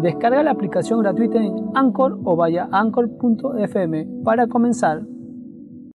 Descarga la aplicación gratuita en Anchor o vaya a anchor.fm para comenzar.